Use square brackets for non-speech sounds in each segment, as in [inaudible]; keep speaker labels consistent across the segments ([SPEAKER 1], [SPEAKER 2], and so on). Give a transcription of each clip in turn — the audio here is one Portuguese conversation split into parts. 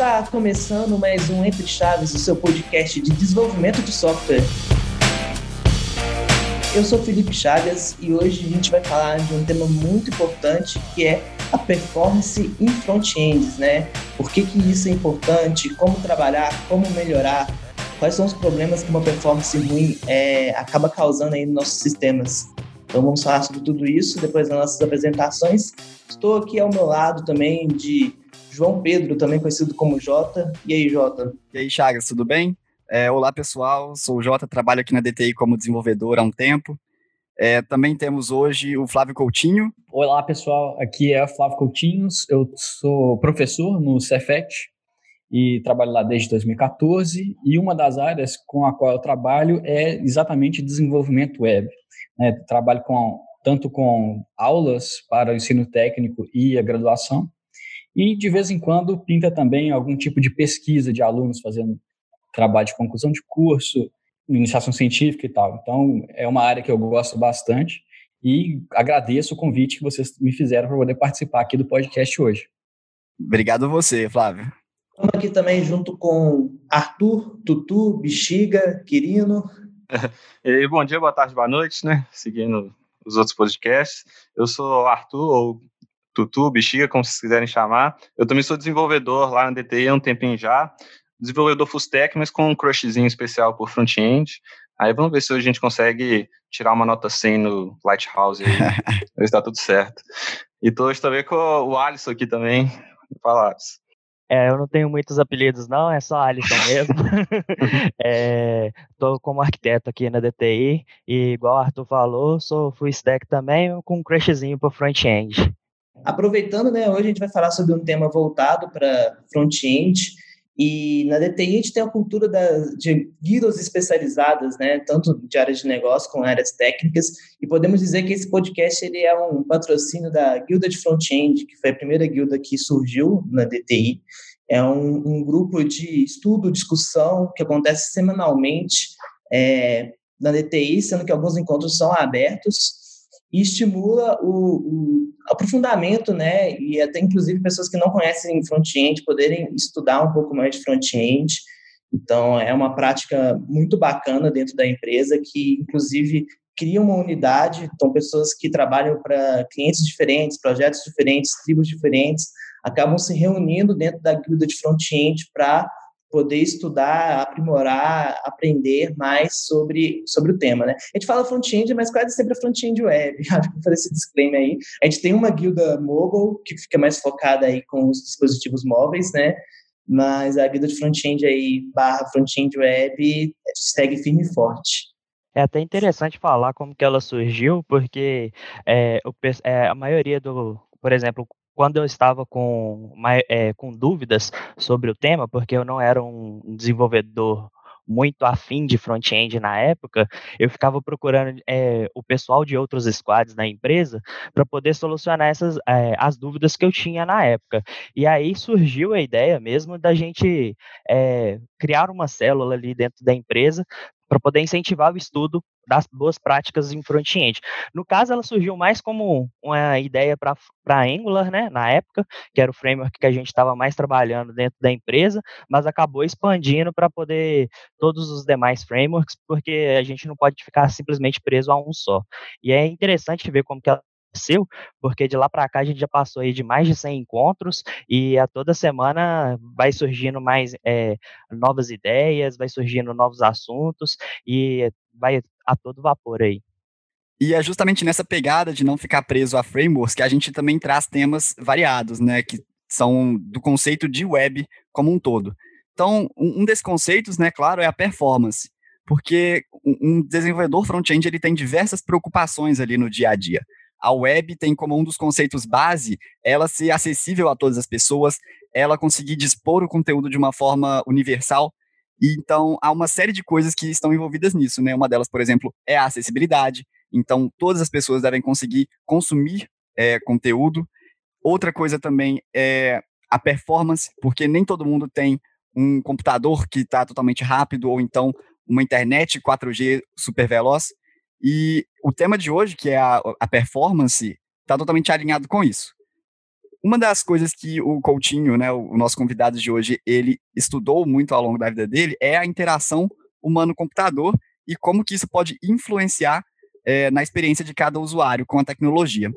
[SPEAKER 1] Está começando mais um Entre Chaves, o seu podcast de desenvolvimento de software. Eu sou Felipe Chagas e hoje a gente vai falar de um tema muito importante que é a performance em front-ends, né? Por que, que isso é importante, como trabalhar, como melhorar, quais são os problemas que uma performance ruim é, acaba causando aí nos nossos sistemas. Então vamos falar sobre tudo isso depois das nossas apresentações. Estou aqui ao meu lado também de João Pedro, também conhecido como Jota. E aí, Jota?
[SPEAKER 2] E aí, Chagas, tudo bem? É, olá, pessoal. Sou o Jota, trabalho aqui na DTI como desenvolvedor há um tempo. É, também temos hoje o Flávio Coutinho.
[SPEAKER 3] Olá, pessoal. Aqui é o Flávio Coutinho. Eu sou professor no Cefet e trabalho lá desde 2014. E uma das áreas com a qual eu trabalho é exatamente desenvolvimento web. Né? Trabalho com, tanto com aulas para o ensino técnico e a graduação, e de vez em quando pinta também algum tipo de pesquisa de alunos fazendo trabalho de conclusão de curso, iniciação científica e tal. Então, é uma área que eu gosto bastante e agradeço o convite que vocês me fizeram para poder participar aqui do podcast hoje.
[SPEAKER 2] Obrigado a você, Flávio.
[SPEAKER 1] Estamos aqui também junto com Arthur, Tutu, Bexiga, Quirino. [laughs]
[SPEAKER 4] E bom dia, boa tarde, boa noite, né? Seguindo os outros podcasts. Eu sou Arthur, ou Tutu, Bexiga, como vocês quiserem chamar. Eu também sou desenvolvedor lá na DTI há um tempinho já desenvolvedor full stack, mas com um crushzinho especial por front-end. Aí vamos ver se hoje a gente consegue tirar uma nota 100 no Lighthouse aí, [laughs] ver se tá tudo certo. E tô hoje também com o Alisson aqui também. Fala, Alisson.
[SPEAKER 5] É, eu não tenho muitos apelidos, não, é só Alisson [laughs] mesmo. [laughs] é, tô como arquiteto aqui na DTI e, igual o Arthur falou, sou full stack também, com um crushzinho para front-end.
[SPEAKER 1] Aproveitando, né, hoje a gente vai falar sobre um tema voltado para front-end, e na DTI a gente tem a cultura da, de guildas especializadas, né, tanto de áreas de negócio como áreas técnicas, e podemos dizer que esse podcast ele é um patrocínio da Guilda de Front-End, que foi a primeira guilda que surgiu na DTI. É um, um grupo de estudo, discussão, que acontece semanalmente é, na DTI, sendo que alguns encontros são abertos, e estimula o, o, aprofundamento, né, e até inclusive pessoas que não conhecem front-end poderem estudar um pouco mais de front-end. Então, é uma prática muito bacana dentro da empresa que, inclusive, cria uma unidade. Então, pessoas que trabalham para clientes diferentes, projetos diferentes, tribos diferentes, acabam se reunindo dentro da guilda de front-end para poder estudar, aprimorar, aprender mais sobre, sobre o tema, né? A gente fala front-end, mas quase sempre é front-end web. Acho que vou fazer esse disclaimer aí. A gente tem uma guilda mobile, que fica mais focada aí com os dispositivos móveis, né? Mas a guilda de front-end aí, barra front-end web, segue firme e forte.
[SPEAKER 5] É até interessante falar como que ela surgiu, porque é, o, é, a maioria do, por exemplo, quando eu estava com, é, com dúvidas sobre o tema, porque eu não era um desenvolvedor muito afim de front-end na época, eu ficava procurando é, o pessoal de outros squads na empresa para poder solucionar essas é, as dúvidas que eu tinha na época. E aí surgiu a ideia mesmo da gente é, criar uma célula ali dentro da empresa para poder incentivar o estudo das boas práticas em front-end. No caso, ela surgiu mais como uma ideia para Angular, né, na época, que era o framework que a gente estava mais trabalhando dentro da empresa, mas acabou expandindo para poder todos os demais frameworks, porque a gente não pode ficar simplesmente preso a um só. E é interessante ver como que ela aconteceu, porque de lá para cá a gente já passou aí de mais de 100 encontros e a toda semana vai surgindo mais é, novas ideias, vai surgindo novos assuntos e vai a todo vapor aí.
[SPEAKER 2] E é justamente nessa pegada de não ficar preso a frameworks que a gente também traz temas variados, né, que são do conceito de web como um todo. Então, um desses conceitos, né, claro, é a performance, porque um desenvolvedor front-end ele tem diversas preocupações ali no dia a dia a web tem como um dos conceitos base ela ser acessível a todas as pessoas, ela conseguir dispor o conteúdo de uma forma universal. E, então, há uma série de coisas que estão envolvidas nisso, né? Uma delas, por exemplo, é a acessibilidade. Então, todas as pessoas devem conseguir consumir é, conteúdo. Outra coisa também é a performance, porque nem todo mundo tem um computador que está totalmente rápido ou então uma internet 4G super veloz. E o tema de hoje, que é a, a performance, está totalmente alinhado com isso. uma das coisas que o Coutinho, né, o nosso convidado de hoje, ele estudou muito ao longo da vida dele é a interação humano-computador e como que isso pode influenciar é, na experiência de cada usuário com a tecnologia.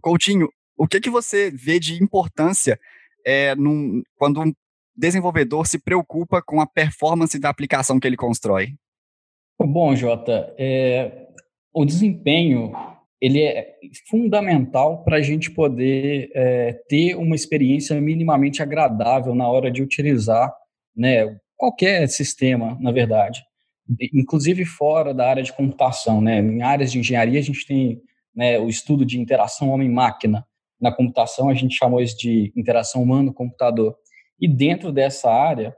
[SPEAKER 2] Coutinho, o que, que você vê de importância é, num, quando um desenvolvedor se preocupa com a performance da aplicação que ele constrói?
[SPEAKER 3] Bom, Jota, é, o desempenho ele é fundamental para a gente poder é, ter uma experiência minimamente agradável na hora de utilizar né, qualquer sistema, na verdade. Inclusive fora da área de computação. Né? Em áreas de engenharia, a gente tem né, o estudo de interação homem-máquina. Na computação, a gente chamou isso de interação humano-computador. E dentro dessa área,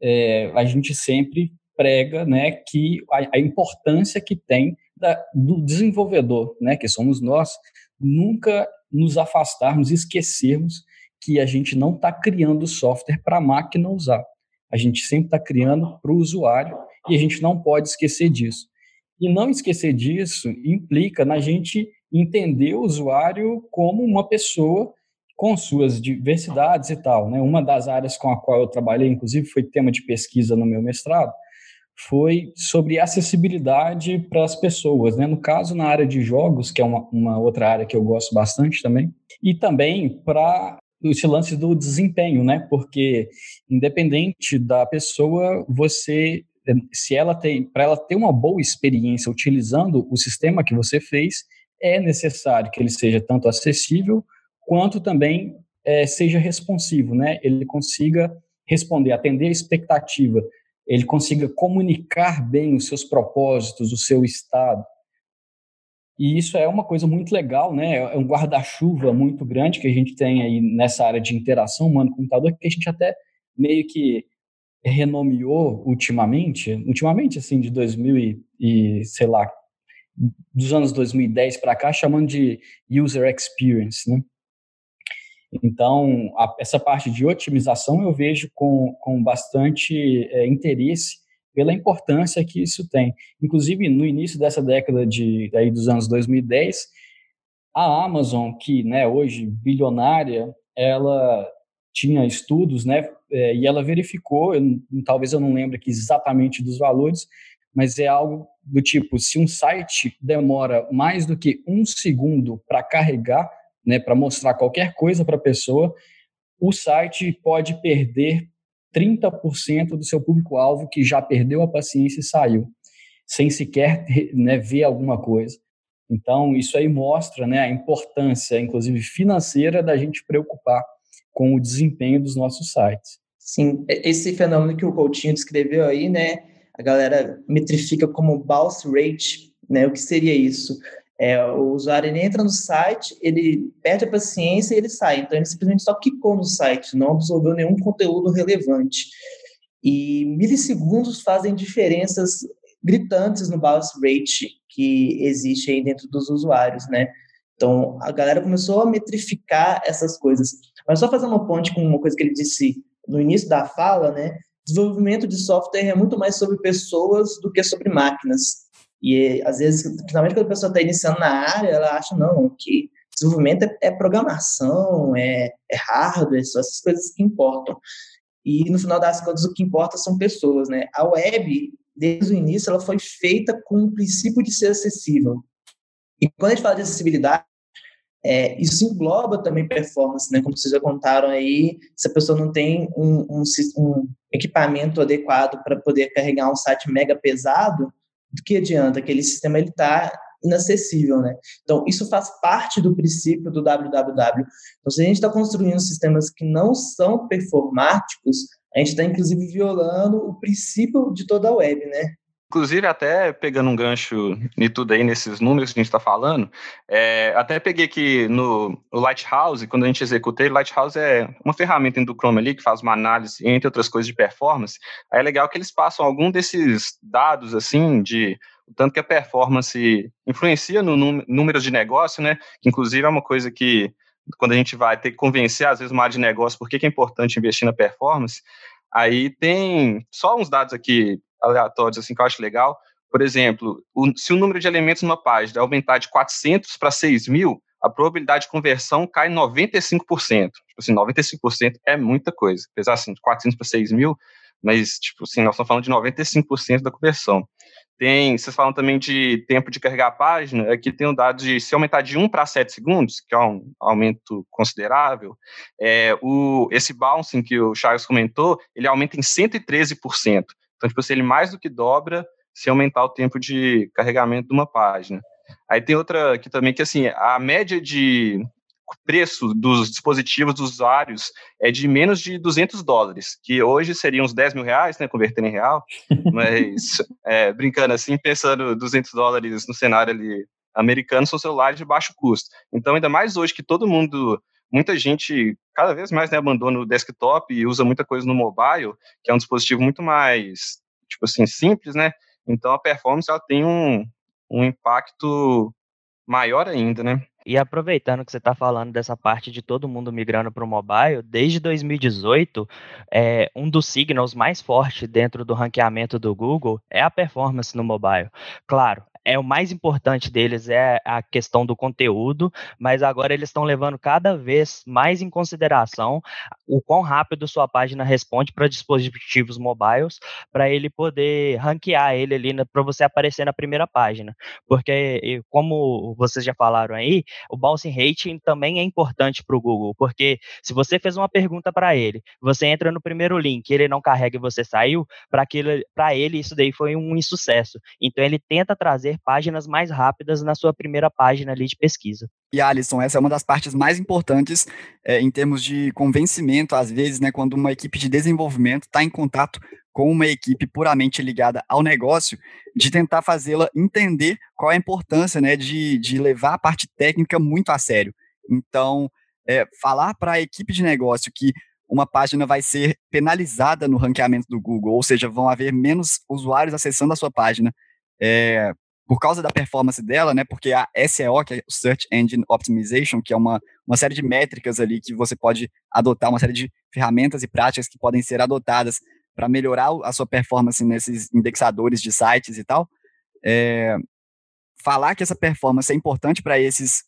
[SPEAKER 3] é, a gente sempre prega né, que a, a importância que tem da, do desenvolvedor, né, que somos nós, nunca nos afastarmos, esquecermos que a gente não está criando software para a máquina usar. A gente sempre está criando para o usuário e a gente não pode esquecer disso. E não esquecer disso implica na gente entender o usuário como uma pessoa com suas diversidades e tal. Né? Uma das áreas com a qual eu trabalhei, inclusive, foi tema de pesquisa no meu mestrado, foi sobre acessibilidade para as pessoas, né? No caso, na área de jogos, que é uma, uma outra área que eu gosto bastante também, e também para esse lance do desempenho, né? Porque independente da pessoa, você se ela tem, para ela ter uma boa experiência utilizando o sistema que você fez, é necessário que ele seja tanto acessível quanto também é, seja responsivo, né? Ele consiga responder, atender a expectativa ele consiga comunicar bem os seus propósitos, o seu estado. E isso é uma coisa muito legal, né? É um guarda-chuva muito grande que a gente tem aí nessa área de interação humano-computador, que a gente até meio que renomeou ultimamente, ultimamente assim de 2000 e, e sei lá, dos anos 2010 para cá, chamando de user experience, né? Então, a, essa parte de otimização eu vejo com, com bastante é, interesse pela importância que isso tem. Inclusive, no início dessa década de, daí dos anos 2010, a Amazon, que né, hoje bilionária, ela tinha estudos, né, é, e ela verificou, eu, talvez eu não lembre aqui exatamente dos valores, mas é algo do tipo, se um site demora mais do que um segundo para carregar, né, para mostrar qualquer coisa para a pessoa, o site pode perder 30% do seu público-alvo que já perdeu a paciência e saiu, sem sequer né, ver alguma coisa. Então, isso aí mostra né, a importância, inclusive financeira, da gente preocupar com o desempenho dos nossos sites.
[SPEAKER 1] Sim, esse fenômeno que o Coutinho descreveu aí, né, a galera metrifica como bounce rate, né, o que seria isso? É, o usuário ele entra no site, ele perde a paciência e ele sai. Então, ele simplesmente só clicou no site, não absorveu nenhum conteúdo relevante. E milissegundos fazem diferenças gritantes no bounce rate que existe aí dentro dos usuários, né? Então, a galera começou a metrificar essas coisas. Mas só fazer uma ponte com uma coisa que ele disse no início da fala, né? Desenvolvimento de software é muito mais sobre pessoas do que sobre máquinas. E às vezes, principalmente quando a pessoa está iniciando na área, ela acha, não, que desenvolvimento é, é programação, é, é hardware, são essas coisas que importam. E no final das contas, o que importa são pessoas, né? A web, desde o início, ela foi feita com o princípio de ser acessível. E quando a gente fala de acessibilidade, é, isso engloba também performance, né? Como vocês já contaram aí, se a pessoa não tem um, um, um equipamento adequado para poder carregar um site mega pesado, do que adianta? Aquele sistema ele está inacessível, né? Então, isso faz parte do princípio do www. Então, se a gente está construindo sistemas que não são performáticos, a gente está, inclusive, violando o princípio de toda a web, né?
[SPEAKER 4] Inclusive, até pegando um gancho em tudo aí, nesses números que a gente está falando, é, até peguei aqui no, no, Lighthouse, quando a gente executei, Lighthouse é uma ferramenta do Chrome ali que faz uma análise, entre outras coisas, de performance. Aí é legal que eles passam algum desses dados, assim, de o tanto que a performance influencia no número de negócio, né? Que, inclusive, é uma coisa que, quando a gente vai ter que convencer, às vezes, uma área de negócio, por que é importante investir na performance, Aí tem só uns dados aqui aleatórios assim que eu acho legal. Por exemplo, o, se o número de elementos numa página aumentar de 400 para 6 mil, a probabilidade de conversão cai 95%. Tipo assim, 95% é muita coisa. Apesar assim, de 400 para 6 mil, mas, tipo assim, nós estamos falando de 95% da conversão. Tem, vocês falam também de tempo de carregar a página, aqui tem um dado de se aumentar de 1 para 7 segundos, que é um aumento considerável, é, o, esse bouncing que o Charles comentou, ele aumenta em 113%. Então, tipo assim, ele mais do que dobra se aumentar o tempo de carregamento de uma página. Aí tem outra aqui também que, assim, a média de preço dos dispositivos dos usuários é de menos de 200 dólares, que hoje seriam uns 10 mil reais, né, convertendo em real, [laughs] mas é, brincando assim, pensando 200 dólares no cenário ali americano, são celulares de baixo custo. Então, ainda mais hoje que todo mundo, muita gente, cada vez mais, né, abandona o desktop e usa muita coisa no mobile, que é um dispositivo muito mais, tipo assim, simples, né, então a performance, ela tem um, um impacto maior ainda, né.
[SPEAKER 5] E aproveitando que você está falando dessa parte de todo mundo migrando para o mobile, desde 2018, é, um dos signals mais fortes dentro do ranqueamento do Google é a performance no mobile. Claro, é o mais importante deles é a questão do conteúdo, mas agora eles estão levando cada vez mais em consideração o quão rápido sua página responde para dispositivos mobiles, para ele poder ranquear ele ali para você aparecer na primeira página. Porque, como vocês já falaram aí, o bouncing rate também é importante para o Google, porque se você fez uma pergunta para ele, você entra no primeiro link, ele não carrega e você saiu, para ele isso daí foi um insucesso. Então ele tenta trazer páginas mais rápidas na sua primeira página ali de pesquisa.
[SPEAKER 2] E Alisson, essa é uma das partes mais importantes é, em termos de convencimento, às vezes, né, quando uma equipe de desenvolvimento está em contato com uma equipe puramente ligada ao negócio, de tentar fazê-la entender qual é a importância né, de, de levar a parte técnica muito a sério. Então, é, falar para a equipe de negócio que uma página vai ser penalizada no ranqueamento do Google, ou seja, vão haver menos usuários acessando a sua página, é, por causa da performance dela, né, porque a SEO, que é o Search Engine Optimization, que é uma, uma série de métricas ali que você pode adotar, uma série de ferramentas e práticas que podem ser adotadas para melhorar a sua performance nesses indexadores de sites e tal, é, falar que essa performance é importante para esses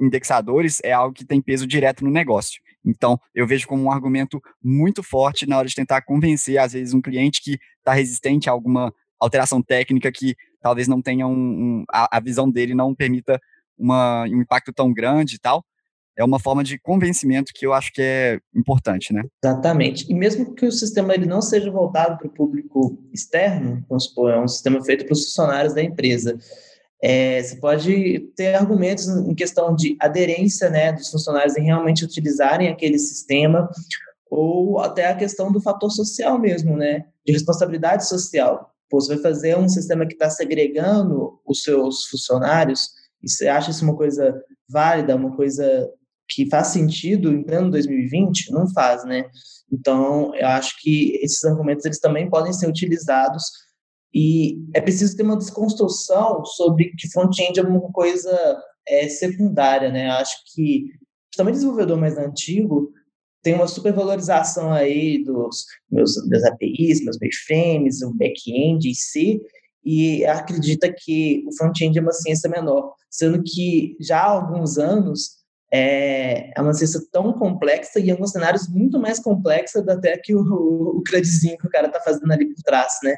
[SPEAKER 2] indexadores é algo que tem peso direto no negócio. Então, eu vejo como um argumento muito forte na hora de tentar convencer, às vezes, um cliente que está resistente a alguma alteração técnica que talvez não tenha um, um a, a, visão dele não permita uma, um impacto tão grande e tal. É uma forma de convencimento que eu acho que é importante, né?
[SPEAKER 1] Exatamente. E mesmo que o sistema ele não seja voltado para o público externo, vamos supor, é um sistema feito para os funcionários da empresa, é, você pode ter argumentos em questão de aderência né, dos funcionários em realmente utilizarem aquele sistema, ou até a questão do fator social mesmo, né, de responsabilidade social. Pô, você vai fazer um sistema que está segregando os seus funcionários, e você acha isso uma coisa válida, uma coisa que faz sentido em pleno 2020? Não faz, né? Então, eu acho que esses argumentos eles também podem ser utilizados e é preciso ter uma desconstrução sobre que front-end é uma coisa é, secundária, né? Eu acho que, também desenvolvedor mais antigo, tem uma supervalorização aí dos meus das APIs, meus mainframes, o back-end em si, e acredita que o front-end é uma ciência menor, sendo que já há alguns anos é, é uma ciência tão complexa e alguns cenários muito mais complexa até que o, o CRUDzinho que o cara está fazendo ali por trás, né?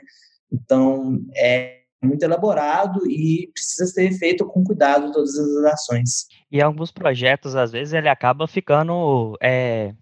[SPEAKER 1] Então, é muito elaborado e precisa ser feito com cuidado todas as ações.
[SPEAKER 5] E alguns projetos, às vezes, ele acaba ficando é,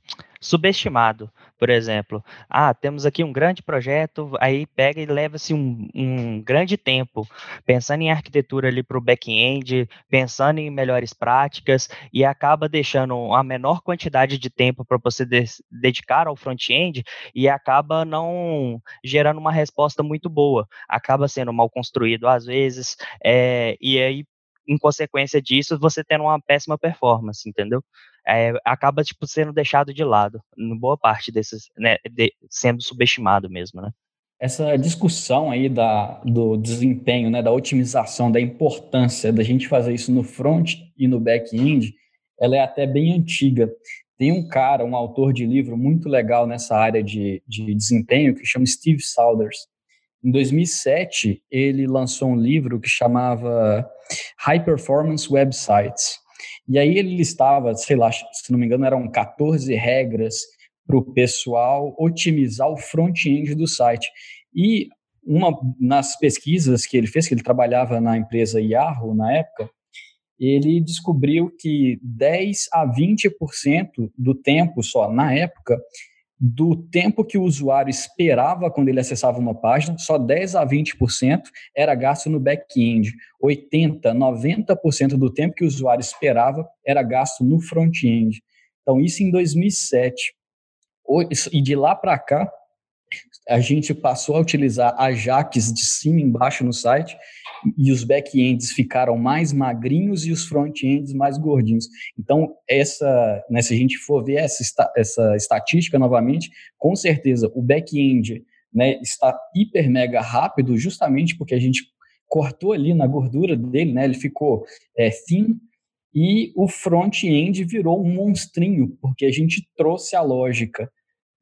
[SPEAKER 5] subestimado. Por exemplo, ah, temos aqui um grande projeto, aí pega e leva-se um, um, grande tempo pensando em arquitetura ali para o back-end, pensando em melhores práticas, e acaba deixando a menor quantidade de tempo para você de dedicar ao front-end e acaba não gerando uma resposta muito boa. Acaba sendo mal construído às vezes, é, e aí, em consequência disso, você tendo uma péssima performance, entendeu? É, acaba tipo sendo deixado de lado, em boa parte desses, né, de, sendo subestimado mesmo, né?
[SPEAKER 3] Essa discussão aí da, do desempenho, né, da otimização, da importância da gente fazer isso no front e no back-end, ela é até bem antiga. Tem um cara, um autor de livro muito legal nessa área de, de desempenho que chama Steve Saunders. Em 2007, ele lançou um livro que chamava High Performance Websites E aí ele listava, sei lá, se não me engano, eram 14 regras para o pessoal otimizar o front-end do site. E uma nas pesquisas que ele fez, que ele trabalhava na empresa Yahoo na época, ele descobriu que 10 a 20% do tempo só na época do tempo que o usuário esperava quando ele acessava uma página, só 10 a 20% era gasto no back-end. 80, 90% do tempo que o usuário esperava era gasto no front-end. Então, isso em 2007. E de lá para cá, a gente passou a utilizar Ajax de cima embaixo no site e os back-ends ficaram mais magrinhos e os front-ends mais gordinhos. Então, essa, né, se a gente for ver essa, essa estatística novamente, com certeza o back-end né, está hiper mega rápido justamente porque a gente cortou ali na gordura dele, né, ele ficou é, thin, e o front-end virou um monstrinho, porque a gente trouxe a lógica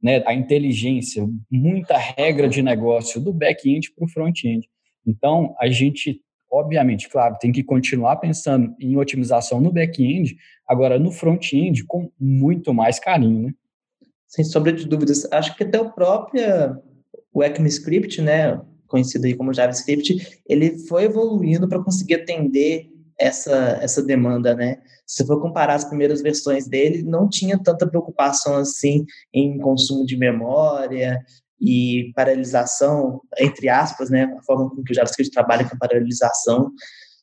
[SPEAKER 3] né, a inteligência, muita regra de negócio do back-end para o front-end. Então, a gente, obviamente, claro, tem que continuar pensando em otimização no back-end, agora no front-end com muito mais carinho, né?
[SPEAKER 1] Sem sombra de dúvidas. Acho que até o próprio o ECMAScript, né, conhecido aí como JavaScript, ele foi evoluindo para conseguir atender essa, essa demanda, né? Se for comparar as primeiras versões dele, não tinha tanta preocupação assim em consumo de memória e paralisação, entre aspas, né? A forma com que o JavaScript trabalha com paralisação.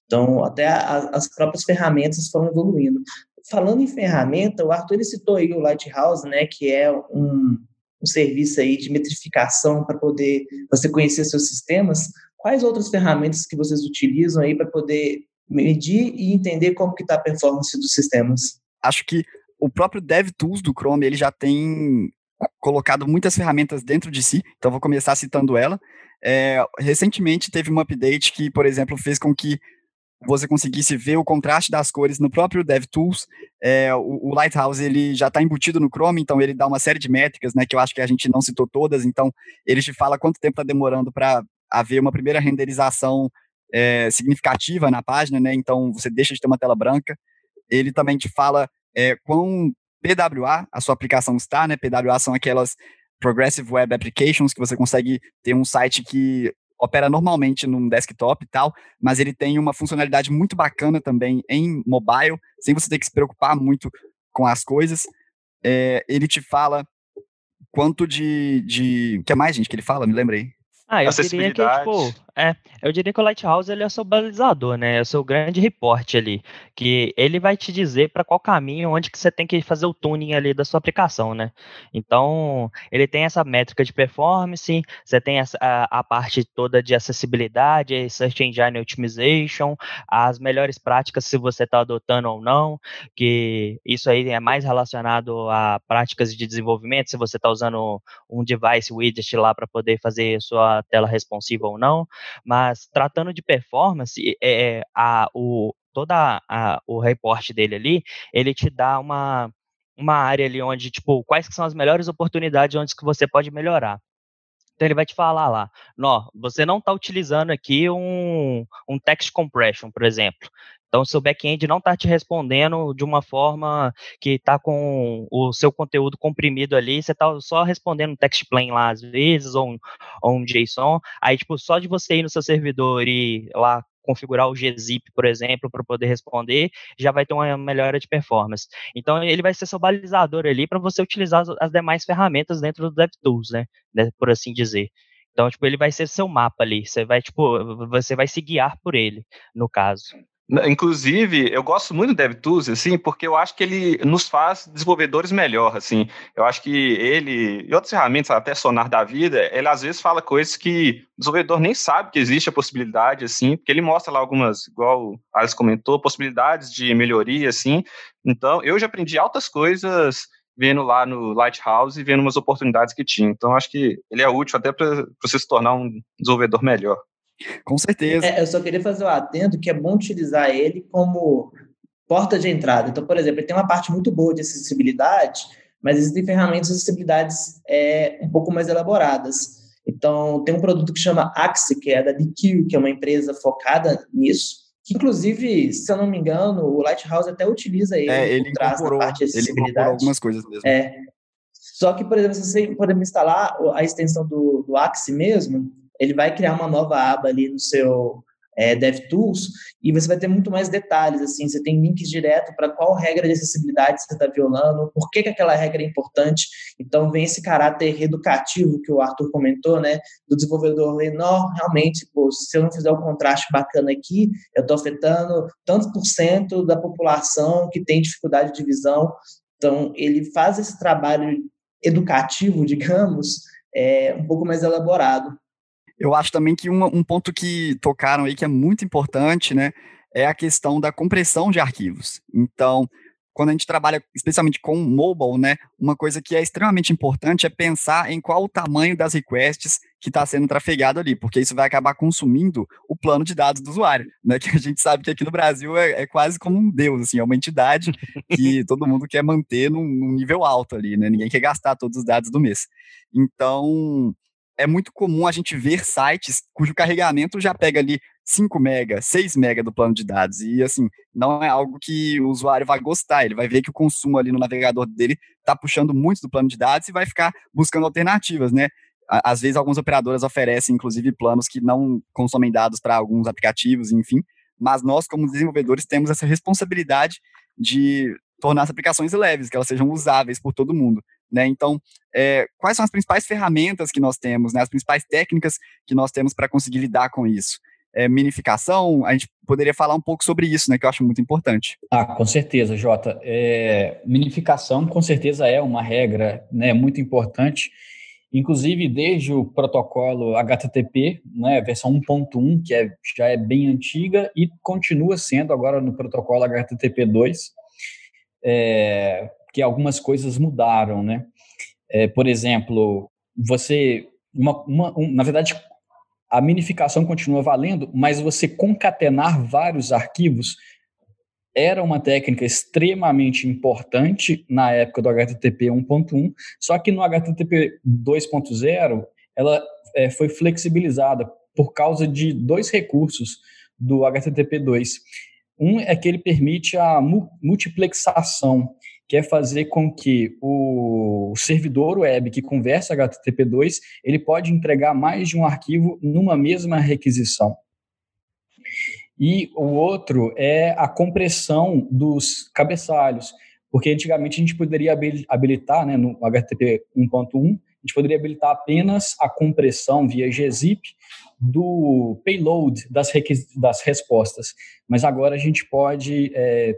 [SPEAKER 1] Então, até a, as próprias ferramentas foram evoluindo. Falando em ferramenta, o Arthur citou aí o Lighthouse, né? Que é um, um serviço aí de metrificação para poder você conhecer seus sistemas. Quais outras ferramentas que vocês utilizam aí para poder medir e entender como que está a performance dos sistemas.
[SPEAKER 2] Acho que o próprio DevTools do Chrome, ele já tem colocado muitas ferramentas dentro de si, então vou começar citando ela. É, recentemente teve um update que, por exemplo, fez com que você conseguisse ver o contraste das cores no próprio DevTools. É, o, o, Lighthouse ele já está embutido no Chrome, então ele dá uma série de métricas, né, que eu acho que a gente não citou todas. Então ele te fala quanto tempo está demorando para haver uma primeira renderização é, significativa na página, né? Então você deixa de ter uma tela branca. Ele também te fala é, quão PWA a sua aplicação está, né? PWA são aquelas Progressive Web Applications que você consegue ter um site que opera normalmente num desktop e tal, mas ele tem uma funcionalidade muito bacana também em mobile, sem você ter que se preocupar muito com as coisas. É, ele te fala quanto de, de. O que é mais, gente, que ele fala? Me lembrei.
[SPEAKER 5] Ah, eu diria que, tipo, é, eu diria que o Lighthouse ele é o seu balizador, né? É o seu grande reporte ali, que ele vai te dizer para qual caminho, onde que você tem que fazer o tuning ali da sua aplicação, né? Então, ele tem essa métrica de performance, você tem a, a, parte toda de acessibilidade, search engine optimization, as melhores práticas se você está adotando ou não, que isso aí é mais relacionado a práticas de desenvolvimento, se você está usando um device widget lá para poder fazer sua tela responsiva ou não. Mas tratando de performance, é, a, o, toda a, o reporte dele ali, ele te dá uma, uma área ali onde, tipo, quais que são as melhores oportunidades onde que você pode melhorar. Então ele vai te falar lá, não, você não está utilizando aqui um, um text compression, por exemplo. Então, seu back-end não está te respondendo de uma forma que está com o seu conteúdo comprimido ali, você está só respondendo um text plain lá às vezes, ou um, ou um JSON. Aí, tipo, só de você ir no seu servidor e lá configurar o gzip, por exemplo, para poder responder, já vai ter uma melhora de performance. Então, ele vai ser seu balizador ali para você utilizar as demais ferramentas dentro do DevTools, né? Por assim dizer. Então, tipo, ele vai ser seu mapa ali. Você vai, tipo, você vai se guiar por ele, no caso.
[SPEAKER 4] Inclusive, eu gosto muito do DevTools, assim, porque eu acho que ele nos faz desenvolvedores melhor, assim. Eu acho que ele e outras ferramentas, até Sonar da vida, ele às vezes fala coisas que o desenvolvedor nem sabe que existe a possibilidade, assim, porque ele mostra lá algumas, igual o Alice comentou, possibilidades de melhoria, assim. Então, eu já aprendi altas coisas vendo lá no Lighthouse e vendo umas oportunidades que tinha. Então, acho que ele é útil até para você se tornar um desenvolvedor melhor.
[SPEAKER 2] Com certeza.
[SPEAKER 1] É, eu só queria fazer o atento que é bom utilizar ele como porta de entrada. Então, por exemplo, ele tem uma parte muito boa de acessibilidade, mas existem ferramentas de acessibilidade é, um pouco mais elaboradas. Então, tem um produto que chama Axie, que é da DQ, que é uma empresa focada nisso, que inclusive, se eu não me engano, o Lighthouse até utiliza ele,
[SPEAKER 2] é, ele
[SPEAKER 1] incorporou,
[SPEAKER 2] parte de acessibilidade. Ele algumas coisas mesmo.
[SPEAKER 1] É. Só que, por exemplo, se você podemos instalar a extensão do, do Axie mesmo, ele vai criar uma nova aba ali no seu é, DevTools, e você vai ter muito mais detalhes, assim, você tem links direto para qual regra de acessibilidade você está violando, por que, que aquela regra é importante, então vem esse caráter educativo que o Arthur comentou, né, do desenvolvedor ler, não, realmente, pô, se eu não fizer o contraste bacana aqui, eu estou afetando tantos por cento da população que tem dificuldade de visão, então ele faz esse trabalho educativo, [laughs] digamos, é, um pouco mais elaborado.
[SPEAKER 2] Eu acho também que uma, um ponto que tocaram aí que é muito importante, né, é a questão da compressão de arquivos. Então, quando a gente trabalha especialmente com mobile, né, uma coisa que é extremamente importante é pensar em qual o tamanho das requests que está sendo trafegado ali, porque isso vai acabar consumindo o plano de dados do usuário, [laughs] né, que a gente sabe que aqui no Brasil é, é quase como um deus, assim, é uma entidade que [laughs] todo mundo quer manter num, num nível alto ali, né, ninguém quer gastar todos os dados do mês. Então, é muito comum a gente ver sites cujo carregamento já pega ali 5 mega, 6 mega do plano de dados. E assim, não é algo que o usuário vai gostar. Ele vai ver que o consumo ali no navegador dele está puxando muito do plano de dados e vai ficar buscando alternativas, né? Às vezes, algumas operadoras oferecem, inclusive, planos que não consomem dados para alguns aplicativos, enfim. Mas nós, como desenvolvedores, temos essa responsabilidade de tornar as aplicações leves, que elas sejam usáveis por todo mundo. Né? Então, é, quais são as principais ferramentas que nós temos, né? as principais técnicas que nós temos para conseguir lidar com isso? É, minificação, a gente poderia falar um pouco sobre isso, né, que eu acho muito importante.
[SPEAKER 3] Ah, com certeza, Jota. É, minificação, com certeza, é uma regra né, muito importante, inclusive desde o protocolo HTTP, né, versão 1.1, que é, já é bem antiga, e continua sendo agora no protocolo HTTP 2, é, que algumas coisas mudaram, né? É, por exemplo, você, uma, uma, um, na verdade, a minificação continua valendo, mas você concatenar vários arquivos era uma técnica extremamente importante na época do HTTP 1.1, só que no HTTP 2.0 ela é, foi flexibilizada por causa de dois recursos do HTTP 2. Um é que ele permite a multiplexação, que é fazer com que o servidor web que conversa HTTP2 ele pode entregar mais de um arquivo numa mesma requisição. E o outro é a compressão dos cabeçalhos, porque antigamente a gente poderia habilitar, né, no HTTP 1.1, a gente poderia habilitar apenas a compressão via gzip do payload das, das respostas, mas agora a gente pode é,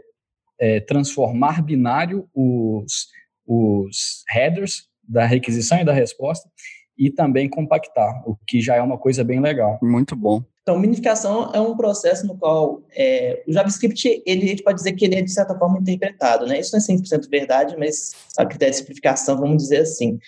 [SPEAKER 3] é, transformar binário os, os headers da requisição e da resposta e também compactar, o que já é uma coisa bem legal.
[SPEAKER 2] Muito bom.
[SPEAKER 1] Então, minificação é um processo no qual é, o JavaScript, ele, a gente pode dizer que ele é, de certa forma, interpretado, né? Isso não é 100% verdade, mas a critério de simplificação, vamos dizer assim.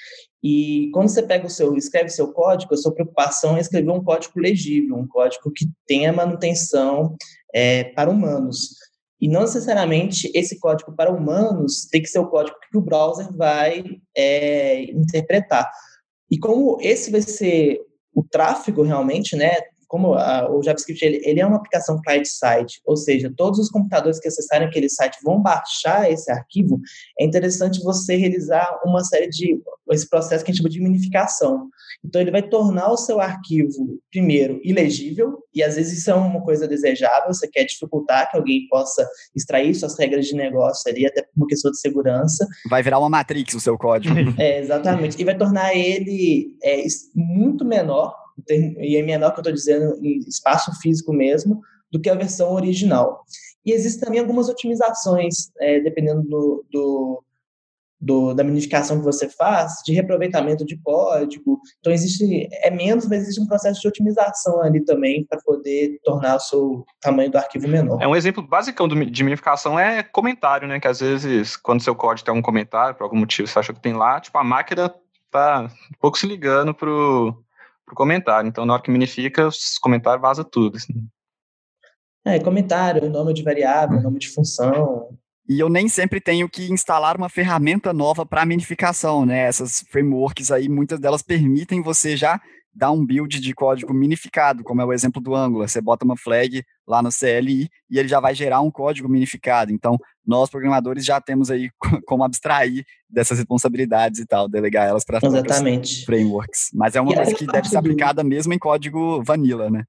[SPEAKER 1] E quando você pega o seu, escreve o seu código, a sua preocupação é escrever um código legível, um código que tenha manutenção é, para humanos. E não necessariamente esse código para humanos tem que ser o código que o browser vai é, interpretar. E como esse vai ser o tráfego realmente, né, como a, o JavaScript ele, ele, é uma aplicação client-side, ou seja, todos os computadores que acessarem aquele site vão baixar esse arquivo, é interessante você realizar uma série de esse processo que a gente chama de minificação. Então ele vai tornar o seu arquivo primeiro ilegível e às vezes isso é uma coisa desejável, você quer dificultar que alguém possa extrair suas regras de negócio ali até por uma questão de segurança.
[SPEAKER 2] Vai virar uma matrix o seu código. [laughs]
[SPEAKER 1] É, exatamente. E vai tornar ele é, muito menor e é menor que eu estou dizendo em espaço físico mesmo, do que a versão original. E existem também algumas otimizações, é, dependendo do, do, do, da minificação que você faz, de reaproveitamento de código. Então, existe, é menos, mas existe um processo de otimização ali também para poder tornar o seu tamanho do arquivo menor.
[SPEAKER 4] É um exemplo basicão de minificação é comentário, né? Que às vezes, quando seu código tem um comentário, por algum motivo você acha que tem lá, tipo, a máquina tá um pouco se ligando pro pro comentário. Então, na hora que minifica, os comentários vaza tudo. Assim.
[SPEAKER 1] É, comentário, nome de variável, nome de função.
[SPEAKER 2] E eu nem sempre tenho que instalar uma ferramenta nova para minificação, né? Essas frameworks aí, muitas delas permitem você já dar um build de código minificado, como é o exemplo do Angular. Você bota uma flag lá no CLI e ele já vai gerar um código minificado. Então, nós programadores já temos aí [laughs] como abstrair dessas responsabilidades e tal, delegar elas para frameworks. Mas é uma e coisa que deve ser aplicada do... mesmo em código vanilla, né?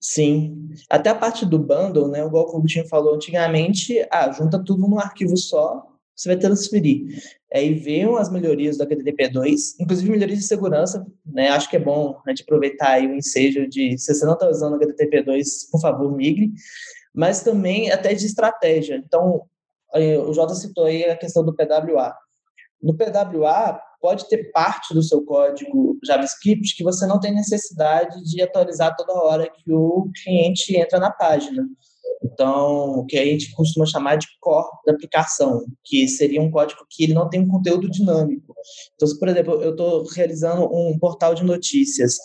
[SPEAKER 1] Sim. Até a parte do bundle, né? Igual o Coutinho falou antigamente, ah, junta tudo num arquivo só, você vai transferir. Aí veio as melhorias do HTTP2, inclusive melhorias de segurança, né? Acho que é bom a gente aproveitar aí o ensejo de, se você não está usando o HTTP2, por favor, migre. Mas também até de estratégia. Então, o Jota citou aí a questão do PWA. No PWA, pode ter parte do seu código JavaScript que você não tem necessidade de atualizar toda hora que o cliente entra na página. Então, o que a gente costuma chamar de core da aplicação, que seria um código que ele não tem um conteúdo dinâmico. Então, se, por exemplo, eu estou realizando um portal de notícias,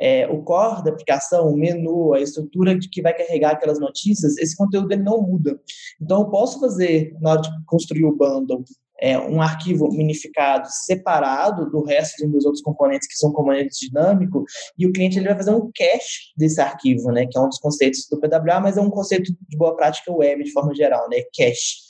[SPEAKER 1] é, o core da aplicação, o menu, a estrutura que vai carregar aquelas notícias, esse conteúdo ele não muda. Então, eu posso fazer, na hora de construir o bundle, é, um arquivo minificado separado do resto dos outros componentes que são componentes dinâmicos, e o cliente ele vai fazer um cache desse arquivo, né, que é um dos conceitos do PWA, mas é um conceito de boa prática web de forma geral, né, cache.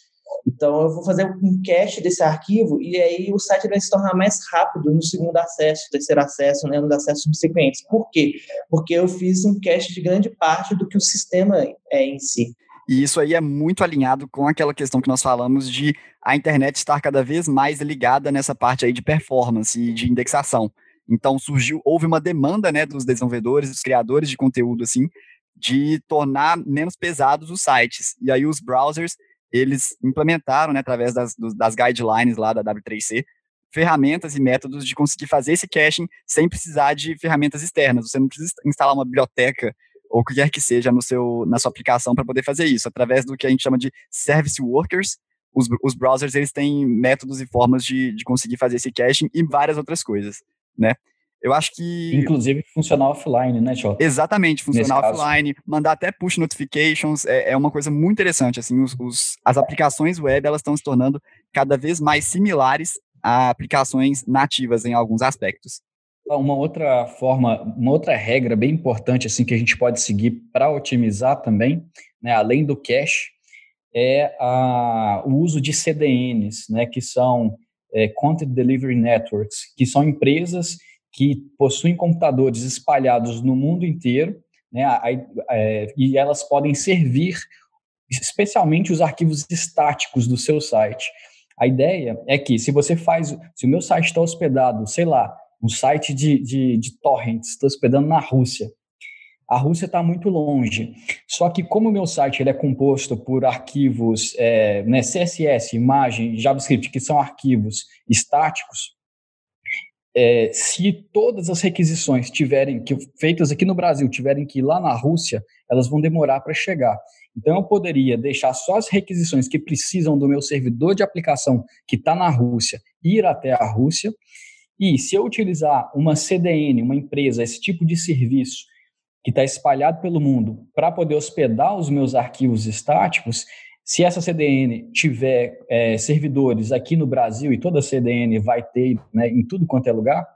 [SPEAKER 1] Então, eu vou fazer um cache desse arquivo e aí o site vai se tornar mais rápido no segundo acesso, terceiro acesso, né, nos acessos subsequentes. Por quê? Porque eu fiz um cache de grande parte do que o sistema é em si.
[SPEAKER 2] E isso aí é muito alinhado com aquela questão que nós falamos de a internet estar cada vez mais ligada nessa parte aí de performance e de indexação. Então surgiu, houve uma demanda, né, dos desenvolvedores, dos criadores de conteúdo assim, de tornar menos pesados os sites. E aí os browsers, eles implementaram, né, através das, das guidelines lá da W3C, ferramentas e métodos de conseguir fazer esse caching sem precisar de ferramentas externas. Você não precisa instalar uma biblioteca ou o que quer que seja no seu, na sua aplicação para poder fazer isso, através do que a gente chama de service workers. Os, os browsers eles têm métodos e formas de, de conseguir fazer esse caching e várias outras coisas, né? Eu acho que.
[SPEAKER 3] Inclusive funcionar offline, né, Tio?
[SPEAKER 2] Exatamente, funcionar offline, mandar até push notifications, é, é uma coisa muito interessante. Assim, os, os, as aplicações web elas estão se tornando cada vez mais similares a aplicações nativas em alguns aspectos.
[SPEAKER 3] Uma outra forma, uma outra regra bem importante assim que a gente pode seguir para otimizar também, né, além do cache, é a, o uso de CDNs, né, que são é, Content Delivery Networks, que são empresas que possuem computadores espalhados no mundo inteiro, né, a, a, é, e elas podem servir especialmente os arquivos estáticos do seu site. A ideia é que se você faz, se o meu site está hospedado, sei lá, um site de, de, de torrents, estou hospedando na Rússia. A Rússia está muito longe. Só que como o meu site ele é composto por arquivos é, né, CSS, imagem, JavaScript, que são arquivos estáticos, é, se todas as requisições tiverem que feitas aqui no Brasil tiverem que ir lá na Rússia, elas vão demorar para chegar. Então eu poderia deixar só as requisições que precisam do meu servidor de aplicação que está na Rússia ir até a Rússia e se eu utilizar uma CDN, uma empresa, esse tipo de serviço que está espalhado pelo mundo para poder hospedar os meus arquivos estáticos, se essa CDN tiver é, servidores aqui no Brasil e toda CDN vai ter né, em tudo quanto é lugar,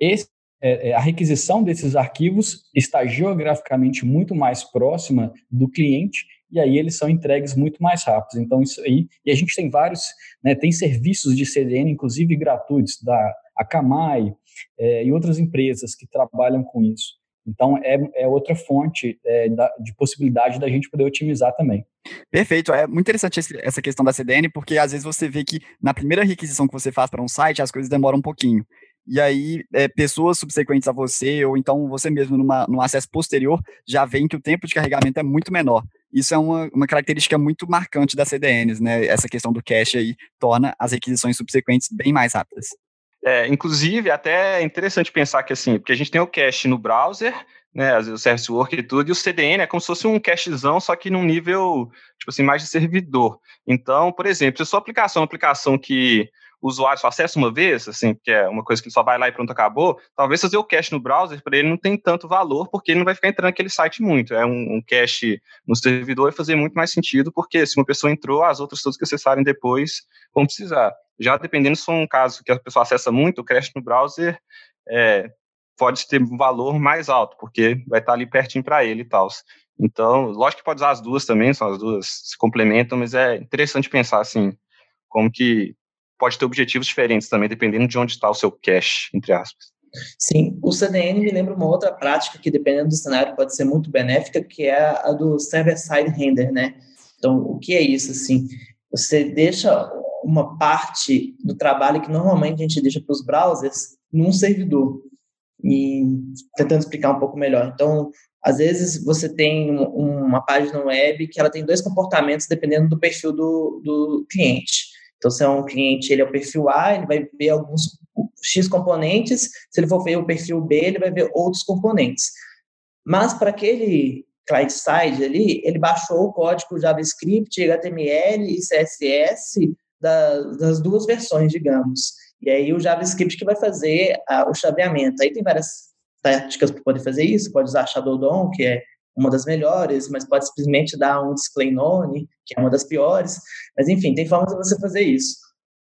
[SPEAKER 3] esse, é, é, a requisição desses arquivos está geograficamente muito mais próxima do cliente e aí eles são entregues muito mais rápidos. Então, isso aí, e a gente tem vários, né, tem serviços de CDN, inclusive gratuitos, da Akamai é, e outras empresas que trabalham com isso. Então, é, é outra fonte é, da, de possibilidade da gente poder otimizar também.
[SPEAKER 2] Perfeito. É muito interessante esse, essa questão da CDN, porque às vezes você vê que na primeira requisição que você faz para um site, as coisas demoram um pouquinho e aí é, pessoas subsequentes a você, ou então você mesmo numa, num acesso posterior, já vem que o tempo de carregamento é muito menor. Isso é uma, uma característica muito marcante das CDNs, né? Essa questão do cache aí torna as requisições subsequentes bem mais rápidas.
[SPEAKER 4] É, inclusive, até é interessante pensar que assim, porque a gente tem o cache no browser, né, o service worker e tudo, e o CDN é como se fosse um cachezão, só que num nível, tipo assim, mais de servidor. Então, por exemplo, se a sua aplicação é uma aplicação que usuário só acessa uma vez, assim, que é uma coisa que ele só vai lá e pronto, acabou, talvez fazer o cache no browser para ele não tem tanto valor, porque ele não vai ficar entrando naquele site muito. É um, um cache no servidor vai fazer muito mais sentido, porque se uma pessoa entrou, as outras todas que acessarem depois vão precisar. Já dependendo se for um caso que a pessoa acessa muito, o cache no browser é, pode ter um valor mais alto, porque vai estar ali pertinho para ele e tal. Então, lógico que pode usar as duas também, são as duas se complementam, mas é interessante pensar assim, como que pode ter objetivos diferentes também, dependendo de onde está o seu cache, entre aspas.
[SPEAKER 1] Sim, o CDN me lembra uma outra prática que, dependendo do cenário, pode ser muito benéfica, que é a do server-side render, né? Então, o que é isso, assim? Você deixa uma parte do trabalho que normalmente a gente deixa para os browsers num servidor. E tentando explicar um pouco melhor. Então, às vezes você tem uma página web que ela tem dois comportamentos dependendo do perfil do, do cliente. Então, se é um cliente, ele é o perfil A, ele vai ver alguns X componentes, se ele for ver o perfil B, ele vai ver outros componentes. Mas para aquele client-side ali, ele baixou o código JavaScript, HTML e CSS da, das duas versões, digamos. E aí o JavaScript que vai fazer a, o chaveamento. Aí tem várias táticas para poder fazer isso, pode usar Shadow DOM, que é uma das melhores, mas pode simplesmente dar um display none, que é uma das piores. Mas enfim, tem formas de você fazer isso.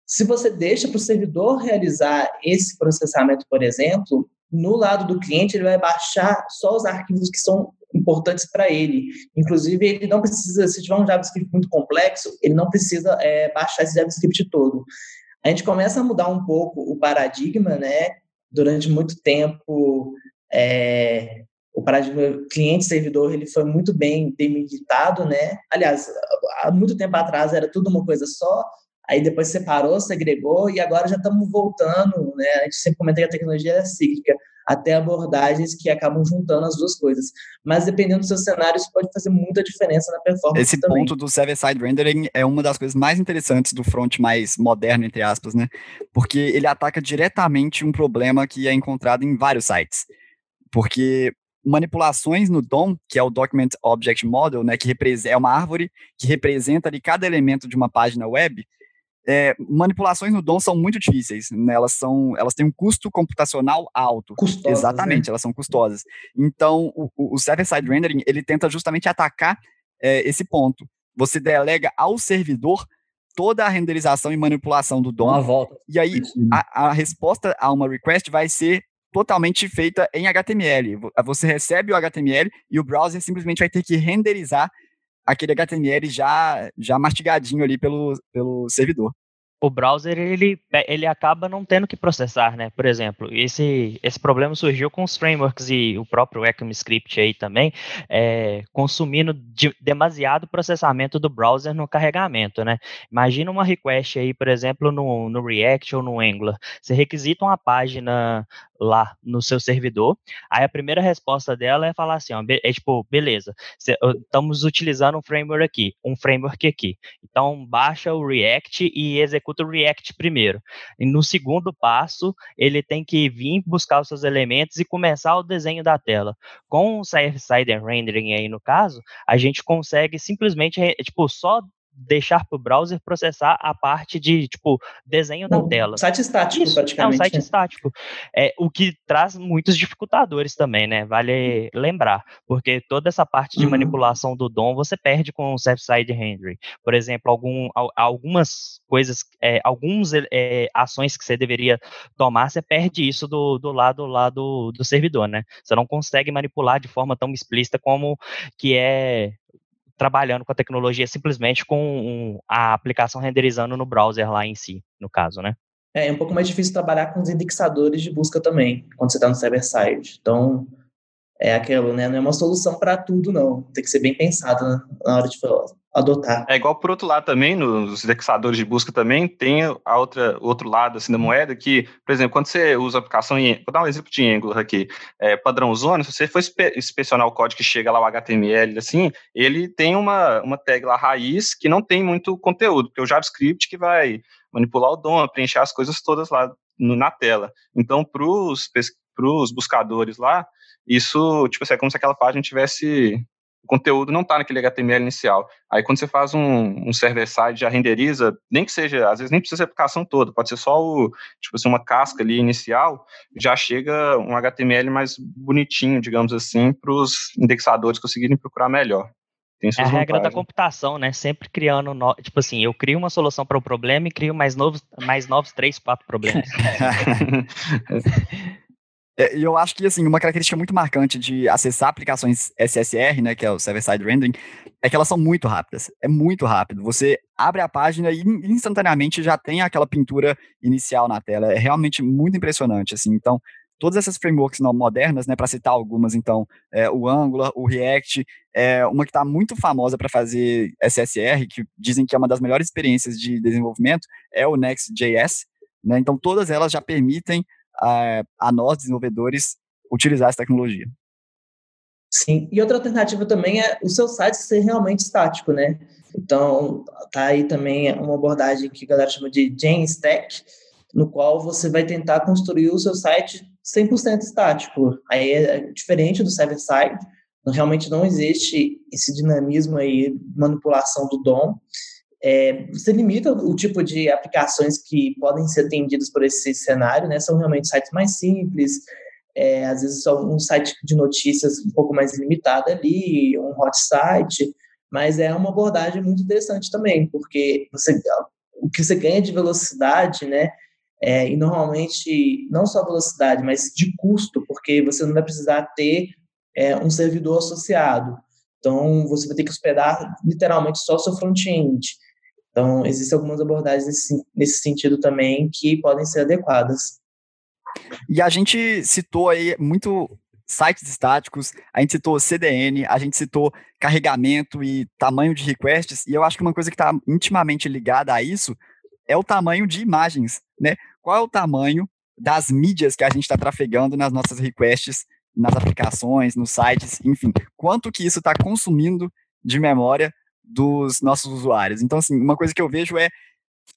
[SPEAKER 1] Se você deixa para o servidor realizar esse processamento, por exemplo, no lado do cliente ele vai baixar só os arquivos que são importantes para ele. Inclusive, ele não precisa, se tiver um JavaScript muito complexo, ele não precisa é, baixar esse JavaScript todo. A gente começa a mudar um pouco o paradigma, né? Durante muito tempo, é, o paradigma cliente-servidor ele foi muito bem delimitado, né? Aliás, há muito tempo atrás era tudo uma coisa só, aí depois separou, segregou e agora já estamos voltando, né? A gente sempre comenta que a tecnologia é cíclica, até abordagens que acabam juntando as duas coisas. Mas dependendo do seu cenário, isso pode fazer muita diferença na performance
[SPEAKER 2] Esse
[SPEAKER 1] também.
[SPEAKER 2] ponto do server-side rendering é uma das coisas mais interessantes do front mais moderno, entre aspas, né? Porque ele ataca diretamente um problema que é encontrado em vários sites. Porque manipulações no DOM, que é o Document Object Model, né, que é uma árvore que representa ali cada elemento de uma página web, é, manipulações no DOM são muito difíceis, né? elas, são, elas têm um custo computacional alto.
[SPEAKER 1] Custosas,
[SPEAKER 2] Exatamente,
[SPEAKER 1] né?
[SPEAKER 2] elas são custosas. Então, o, o server-side rendering, ele tenta justamente atacar é, esse ponto. Você delega ao servidor toda a renderização e manipulação do DOM.
[SPEAKER 3] Uma volta.
[SPEAKER 2] E aí, a, a resposta a uma request vai ser totalmente feita em HTML. Você recebe o HTML e o browser simplesmente vai ter que renderizar aquele HTML já, já mastigadinho ali pelo, pelo servidor
[SPEAKER 5] o browser ele, ele acaba não tendo que processar, né? Por exemplo, esse, esse problema surgiu com os frameworks e o próprio ECMAScript aí também, é, consumindo de, demasiado processamento do browser no carregamento, né? Imagina uma request aí, por exemplo, no, no React ou no Angular. Você requisita uma página lá no seu servidor, aí a primeira resposta dela é falar assim, ó, é tipo, beleza, cê, estamos utilizando um framework aqui, um framework aqui. Então, baixa o React e executa o React primeiro. E no segundo passo, ele tem que vir buscar os seus elementos e começar o desenho da tela. Com o server-side rendering aí no caso, a gente consegue simplesmente, tipo, só deixar para o browser processar a parte de, tipo, desenho da tela.
[SPEAKER 1] Site estático,
[SPEAKER 5] Isso,
[SPEAKER 1] praticamente.
[SPEAKER 5] É um site
[SPEAKER 1] né?
[SPEAKER 5] estático. É, o que traz muitos dificultadores também, né? Vale lembrar, porque toda essa parte de
[SPEAKER 1] Uhum.
[SPEAKER 5] manipulação do DOM você perde com o server-side rendering. Por exemplo, algum, al- algumas coisas, é, algumas é, ações que você deveria tomar, você perde isso do, do lado lá do, do servidor, né? Você não consegue manipular de forma tão explícita como que é trabalhando com a tecnologia simplesmente com a aplicação renderizando no browser lá em si, no caso, né?
[SPEAKER 1] É, é um pouco mais difícil trabalhar com os indexadores de busca também, quando você está no server-side. Então, é aquilo, né? Não é uma solução para tudo, não. Tem que ser bem pensado na hora de adotar.
[SPEAKER 4] É igual por outro lado também, nos indexadores de busca também, tem a outra, outro lado assim, da moeda que, por exemplo, quando você usa a aplicação em, vou dar um exemplo de Angular aqui, é, padrão zona, se você for inspe- inspecionar o código que chega lá, o HTML, assim, ele tem uma, uma tag lá raiz que não tem muito conteúdo, porque é o JavaScript que vai manipular o DOM, preencher as coisas todas lá no- na tela. Então, para os buscadores lá, isso, tipo assim, é como se aquela página tivesse o conteúdo não está naquele HTML inicial. Aí quando você faz um, um server-side, já renderiza, nem que seja, às vezes nem precisa ser a aplicação toda, pode ser só o, tipo assim, uma casca ali inicial, já chega um HTML mais bonitinho, digamos assim, para os indexadores conseguirem procurar melhor.
[SPEAKER 5] É a regra da
[SPEAKER 4] vantagens.
[SPEAKER 5] computação, né? Sempre criando, no... tipo assim, eu crio uma solução para o problema e crio mais novos, mais novos três, quatro problemas. [laughs] [laughs]
[SPEAKER 2] É, e eu acho que, assim, uma característica muito marcante de acessar aplicações SSR, né, que é o Server-Side Rendering, é que elas são muito rápidas. É muito rápido. Você abre a página e instantaneamente já tem aquela pintura inicial na tela. É realmente muito impressionante, assim. Então, todas essas frameworks modernas, né, para citar algumas, então, é, o Angular, o React, é uma que está muito famosa para fazer SSR, que dizem que é uma das melhores experiências de desenvolvimento, é o Next.js, né, então todas elas já permitem a, a nós, desenvolvedores, utilizar essa tecnologia.
[SPEAKER 1] Sim, e outra alternativa também é o seu site ser realmente estático, né? Então, tá aí também uma abordagem que a galera chama de Stack, no qual você vai tentar construir o seu site 100% estático. Aí é diferente do server-side, realmente não existe esse dinamismo aí, manipulação do DOM. É, você limita o tipo de aplicações que podem ser atendidas por esse cenário, né? São realmente sites mais simples, é, às vezes só um site de notícias um pouco mais limitado ali, um hot site, mas é uma abordagem muito interessante também, porque você, o que você ganha de velocidade, né? É, e normalmente, não só velocidade, mas de custo, porque você não vai precisar ter é, um servidor associado. Então, você vai ter que hospedar literalmente só o seu front-end. Então, existem algumas abordagens nesse, nesse sentido também que podem ser adequadas.
[SPEAKER 2] E a gente citou aí muito sites estáticos, a gente citou CDN, a gente citou carregamento e tamanho de requests, e eu acho que uma coisa que está intimamente ligada a isso é o tamanho de imagens, né? Qual é o tamanho das mídias que a gente está trafegando nas nossas requests, nas aplicações, nos sites, enfim, quanto que isso está consumindo de memória dos nossos usuários. Então, assim, uma coisa que eu vejo é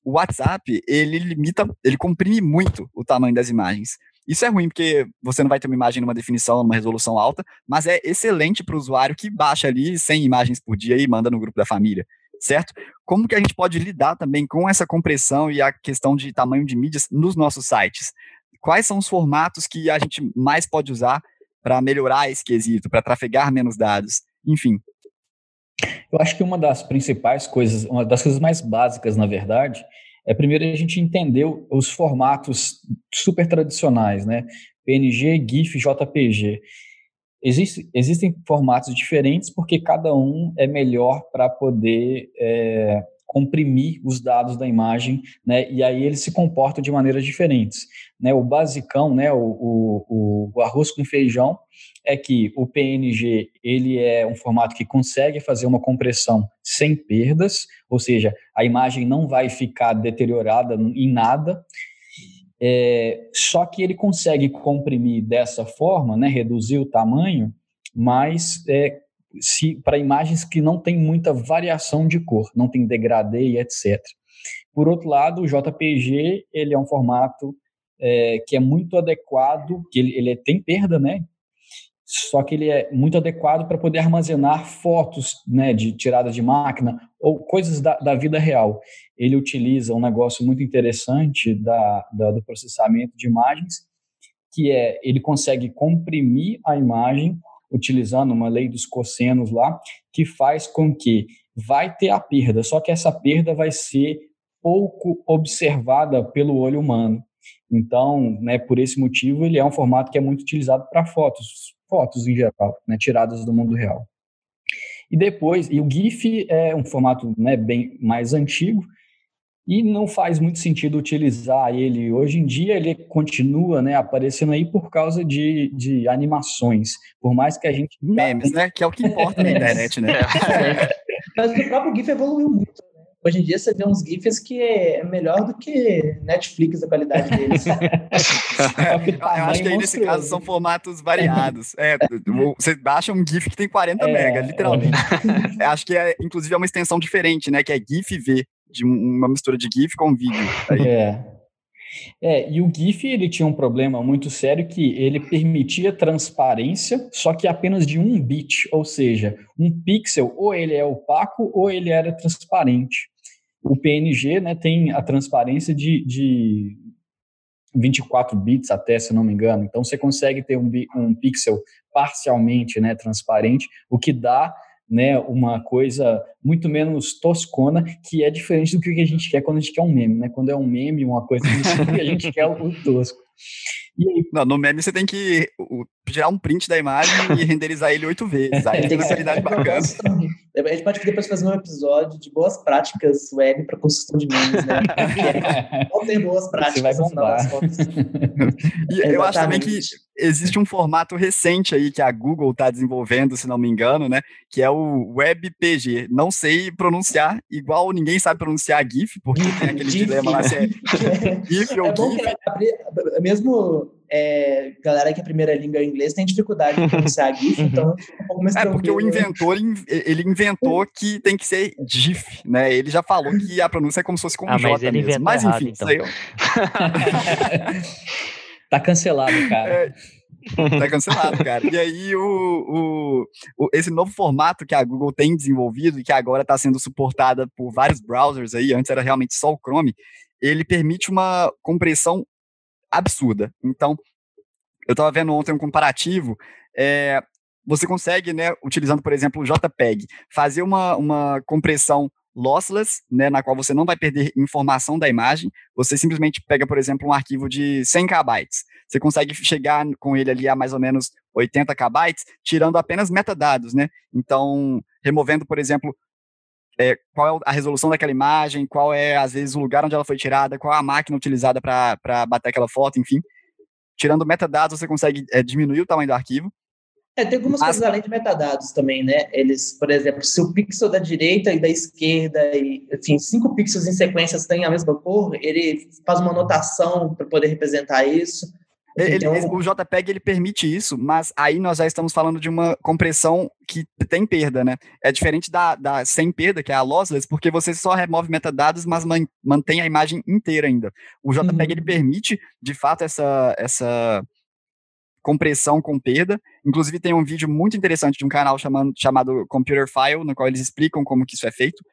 [SPEAKER 2] o WhatsApp, ele limita, ele comprime muito o tamanho das imagens. Isso é ruim porque você não vai ter uma imagem numa definição, numa resolução alta, mas é excelente para o usuário que baixa ali 100 imagens por dia e manda no grupo da família certo? Como que a gente pode lidar também com essa compressão e a questão de tamanho de mídias nos nossos sites? Quais são os formatos que a gente mais pode usar para melhorar esse quesito, para trafegar menos dados? Enfim.
[SPEAKER 3] Eu acho que uma das principais coisas, uma das coisas mais básicas, na verdade, é primeiro a gente entender os formatos super tradicionais, né? PNG, GIF, JPG. Existe, existem formatos diferentes porque cada um é melhor para poder é, comprimir os dados da imagem, né? E aí eles se comportam de maneiras diferentes, né? O basicão, né? O, o, o, arroz com feijão é que o PNG ele é um formato que consegue fazer uma compressão sem perdas, ou seja, a imagem não vai ficar deteriorada em nada. É, só que ele consegue comprimir dessa forma, né, reduzir o tamanho, mas é, para imagens que não tem muita variação de cor, não tem degradê e etc. Por outro lado, o JPG ele é um formato é, que é muito adequado, que ele, ele tem perda, né? só que ele é muito adequado para poder armazenar fotos né, de tiradas de máquina ou coisas da, da, vida real. Ele utiliza um negócio muito interessante da, da, do processamento de imagens, que é ele consegue comprimir a imagem utilizando uma lei dos cossenos lá, que faz com que vai ter a perda, só que essa perda vai ser pouco observada pelo olho humano. Então, né, por esse motivo, ele é um formato que é muito utilizado para fotos, fotos em geral, né, tiradas do mundo real. E depois, e o GIF é um formato né, bem mais antigo, e não faz muito sentido utilizar ele. Hoje em dia ele continua né, aparecendo aí por causa de, de animações, por mais que a gente...
[SPEAKER 2] Memes, né? Que é o que importa na [laughs] internet, né?
[SPEAKER 1] Mas o próprio GIF evoluiu muito. Hoje em dia você vê uns GIFs que é melhor do que Netflix, a qualidade deles. [laughs]
[SPEAKER 2] Eu acho que aí nesse caso são formatos variados. É, você baixa um GIF que tem 40 é, mega, literalmente. É. acho que é, inclusive, é uma extensão diferente, né? Que é GIF V, de uma mistura de GIF com vídeo. Aí.
[SPEAKER 3] É. É, e o GIF ele tinha um problema muito sério que ele permitia transparência, só que apenas de um bit, ou seja, um pixel ou ele é opaco ou ele era transparente. O PNG né, tem a transparência de, de 24 bits até, se não me engano. Então você consegue ter um, um pixel parcialmente né, transparente, o que dá né, uma coisa muito menos toscona, que é diferente do que a gente quer quando a gente quer um meme, né? Quando é um meme, uma coisa a gente quer o tosco.
[SPEAKER 2] Não, no meme você tem que tirar um print da imagem e renderizar ele oito vezes. Aí tem uma qualidade bacana.
[SPEAKER 1] A gente pode depois fazer um episódio de boas práticas web para construção de memes, né? [laughs] Qual ter boas práticas
[SPEAKER 3] você vai bombar.
[SPEAKER 2] e eu acho também que existe um formato recente aí que a Google está desenvolvendo, se não me engano, né? Que é o WebPG. Não sei pronunciar, igual ninguém sabe pronunciar GIF, porque tem aquele [laughs] dilema lá se é [laughs] GIF ou é GIF.
[SPEAKER 1] mesmo é, galera que a primeira língua é inglês tem dificuldade de pronunciar GIF, [laughs] uhum. então
[SPEAKER 2] É porque o inventor, ele inventou que tem que ser GIF, né? Ele já falou que a pronúncia é como se fosse com ah, J
[SPEAKER 5] mas ele
[SPEAKER 2] mesmo. Mas
[SPEAKER 5] errado,
[SPEAKER 2] enfim,
[SPEAKER 5] então.
[SPEAKER 2] isso aí eu...
[SPEAKER 3] tá cancelado, cara. É,
[SPEAKER 2] tá cancelado, cara. E aí, o, o, o, esse novo formato que a Google tem desenvolvido e que agora está sendo suportada por vários browsers aí, antes era realmente só o Chrome, ele permite uma compressão absurda. Então, eu estava vendo ontem um comparativo, é, você consegue, né, utilizando, por exemplo, o JPEG, fazer uma, uma compressão lossless, né, na qual você não vai perder informação da imagem, você simplesmente pega, por exemplo, um arquivo de 100 KB, você consegue chegar com ele ali a mais ou menos 80 KB, tirando apenas metadados, né, então, removendo, por exemplo, é, qual é a resolução daquela imagem, qual é, às vezes, o lugar onde ela foi tirada, qual é a máquina utilizada para bater aquela foto, enfim. Tirando metadados, você consegue é, diminuir o tamanho do arquivo.
[SPEAKER 1] É, tem algumas Mas... coisas além de metadados também, né? Eles, por exemplo, se o pixel da direita e da esquerda, e, enfim, cinco pixels em sequência têm a mesma cor, ele faz uma anotação para poder representar isso.
[SPEAKER 2] Ele, então... O JPEG ele permite isso, mas aí nós já estamos falando de uma compressão que tem perda, né? É diferente da, da sem perda, que é a lossless, porque você só remove metadados, mas man, mantém a imagem inteira ainda. O JPEG uhum. ele permite, de fato, essa, essa compressão com perda. Inclusive tem um vídeo muito interessante de um canal chamado, chamado Computer File, no qual eles explicam como que isso é feito.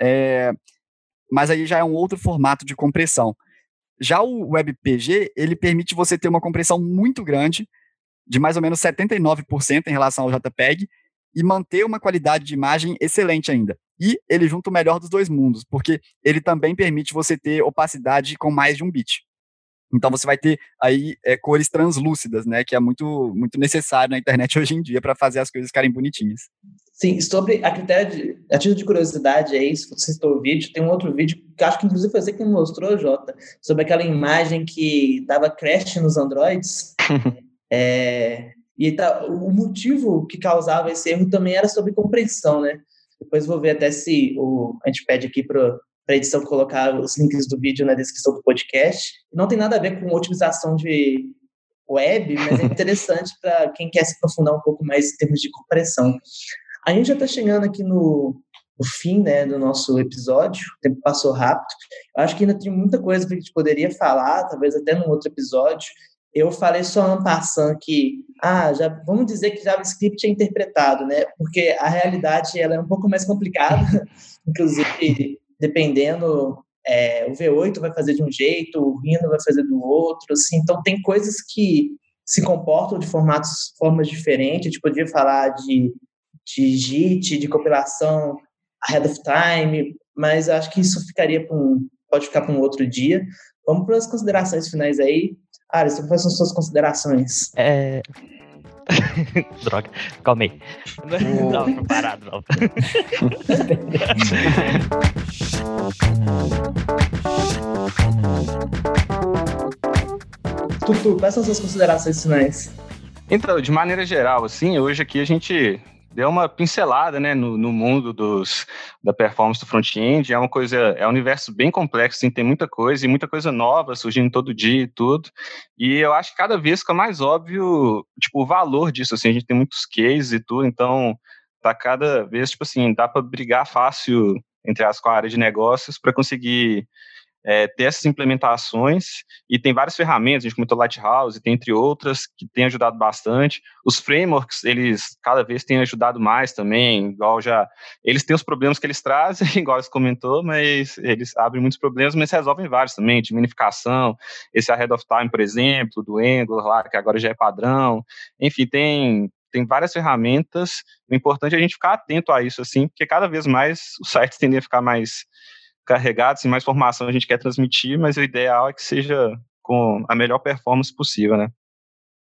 [SPEAKER 2] É, mas aí já é um outro formato de compressão. Já o WebPG, ele permite você ter uma compressão muito grande, de mais ou menos 79% em relação ao JPEG, e manter uma qualidade de imagem excelente ainda. E ele junta o melhor dos dois mundos, porque ele também permite você ter opacidade com mais de um bit. Então você vai ter aí é, cores translúcidas, né, que é muito muito necessário na internet [laughs] hoje em dia para fazer as coisas ficarem bonitinhas.
[SPEAKER 1] Sim, sobre a critério de, a título de curiosidade aí, se você citou o vídeo, tem um outro vídeo que acho que inclusive foi você que me mostrou, Jota, sobre aquela imagem que dava crash nos Androids. [laughs] é, e tá, o motivo que causava esse erro também era sobre compressão, né? Depois vou ver até se o, a gente pede aqui para a edição colocar os links do vídeo na descrição do podcast. Não tem nada a ver com otimização de web, mas é interessante para quem quer se aprofundar um pouco mais em termos de compressão. A gente já está chegando aqui no, no, fim né, do nosso episódio, o tempo passou rápido. Eu acho que ainda tem muita coisa que a gente poderia falar, talvez até num outro episódio. Eu falei só no passando que, ah, já vamos dizer que JavaScript é interpretado, né? Porque a realidade ela é um pouco mais complicada, [laughs] inclusive dependendo é, o V8 vai fazer de um jeito, o Rhino vai fazer do outro, assim, então tem coisas que se comportam de formatos, formas diferentes, a gente podia falar de de JIT, de compilação ahead of time, mas acho que isso ficaria para um, pode ficar para um outro dia. Vamos para as considerações finais aí. Alisson, quais são suas considerações?
[SPEAKER 5] É... [laughs] Droga, calma aí. Não estava preparado, não.
[SPEAKER 1] Tutu, quais são suas considerações finais?
[SPEAKER 4] Então, de maneira geral, assim, hoje aqui a gente deu uma pincelada né, no, no mundo dos, da performance do front-end. É uma coisa, é um universo bem complexo, assim, tem muita coisa e muita coisa nova surgindo todo dia e tudo. E eu acho que cada vez fica mais óbvio tipo, o valor disso. Assim, a gente tem muitos cases e tudo, então tá cada vez, tipo assim, dá para brigar fácil entre as com a área de negócios para conseguir é, ter essas implementações e tem várias ferramentas, a gente comentou Lighthouse, tem entre outras, que tem ajudado bastante. Os frameworks, eles cada vez têm ajudado mais também, igual já, eles têm os problemas que eles trazem, [laughs] igual você comentou, mas eles abrem muitos problemas, mas resolvem vários também, de minificação, esse Ahead of Time, por exemplo, do Angular lá, que agora já é padrão, enfim, tem tem várias ferramentas, o importante é a gente ficar atento a isso, assim, porque cada vez mais os sites [laughs] tendem a ficar mais carregados, e mais informação a gente quer transmitir, mas o ideal é que seja com a melhor performance possível, né?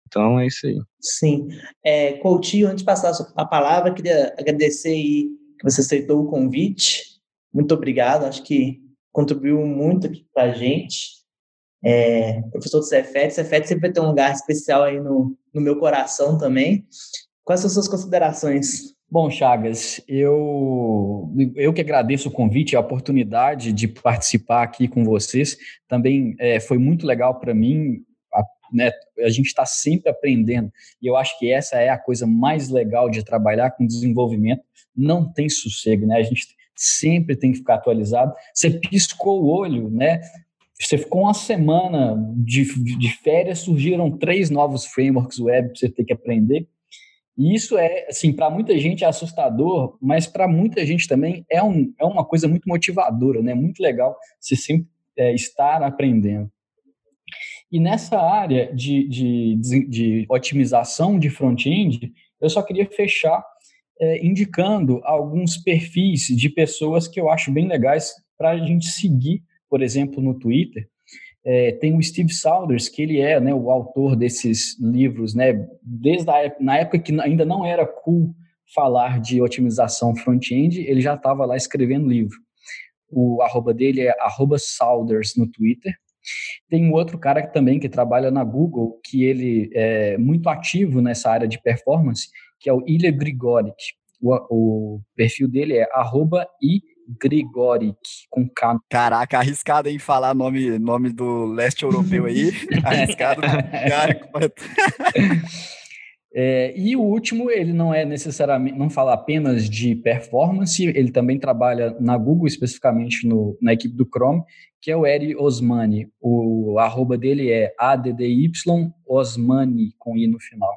[SPEAKER 4] Então é isso aí.
[SPEAKER 1] Sim. É, Coutinho, antes de passar a palavra, queria agradecer aí que você aceitou o convite. Muito obrigado, acho que contribuiu muito aqui para a gente. É, professor do Cefet, Cefet sempre ter um lugar especial aí no, no meu coração também. Quais são as suas considerações?
[SPEAKER 3] Bom, Chagas, eu, eu que agradeço o convite, a oportunidade de participar aqui com vocês. Também é, foi muito legal para mim. A, né, a gente está sempre aprendendo e eu acho que essa é a coisa mais legal de trabalhar com desenvolvimento. Não tem sossego, né? A gente sempre tem que ficar atualizado. Você piscou o olho, né? Você ficou uma semana de, de férias, surgiram três novos frameworks web para você ter que aprender. E isso é, assim, para muita gente é assustador, mas para muita gente também é, um, é uma coisa muito motivadora, né? Muito legal você sempre é, estar aprendendo. E nessa área de, de, de otimização de front-end, eu só queria fechar é, indicando alguns perfis de pessoas que eu acho bem legais para a gente seguir, por exemplo, no Twitter. É, tem o Steve Saunders, que ele é né, o autor desses livros, né, desde a época, na época que ainda não era cool falar de otimização front-end, ele já estava lá escrevendo livro. O arroba dele é arroba Saunders no Twitter. Tem um outro cara também que trabalha na Google, que ele é muito ativo nessa área de performance, que é o Ilya Grigoric. O, o perfil dele é arroba i Grigoric, com K.
[SPEAKER 2] Caraca, arriscado em falar nome, nome do leste europeu aí. [laughs] arriscado cara [laughs]
[SPEAKER 3] É, e o último, ele não é necessariamente, não fala apenas de performance, ele também trabalha na Google, especificamente no, na equipe do Chrome, que é o Eri Osmani. O arroba dele é ADDY Osmani, com I no final.